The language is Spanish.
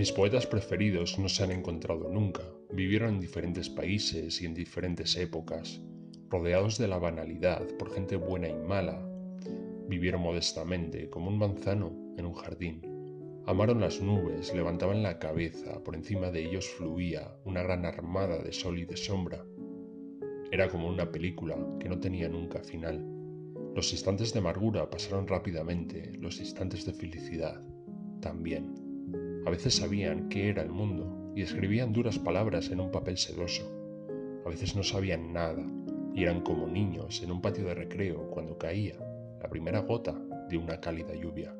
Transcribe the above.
Mis poetas preferidos no se han encontrado nunca, vivieron en diferentes países y en diferentes épocas, rodeados de la banalidad por gente buena y mala. Vivieron modestamente, como un manzano en un jardín. Amaron las nubes, levantaban la cabeza, por encima de ellos fluía una gran armada de sol y de sombra. Era como una película que no tenía nunca final. Los instantes de amargura pasaron rápidamente, los instantes de felicidad también. A veces sabían qué era el mundo y escribían duras palabras en un papel sedoso. A veces no sabían nada y eran como niños en un patio de recreo cuando caía la primera gota de una cálida lluvia.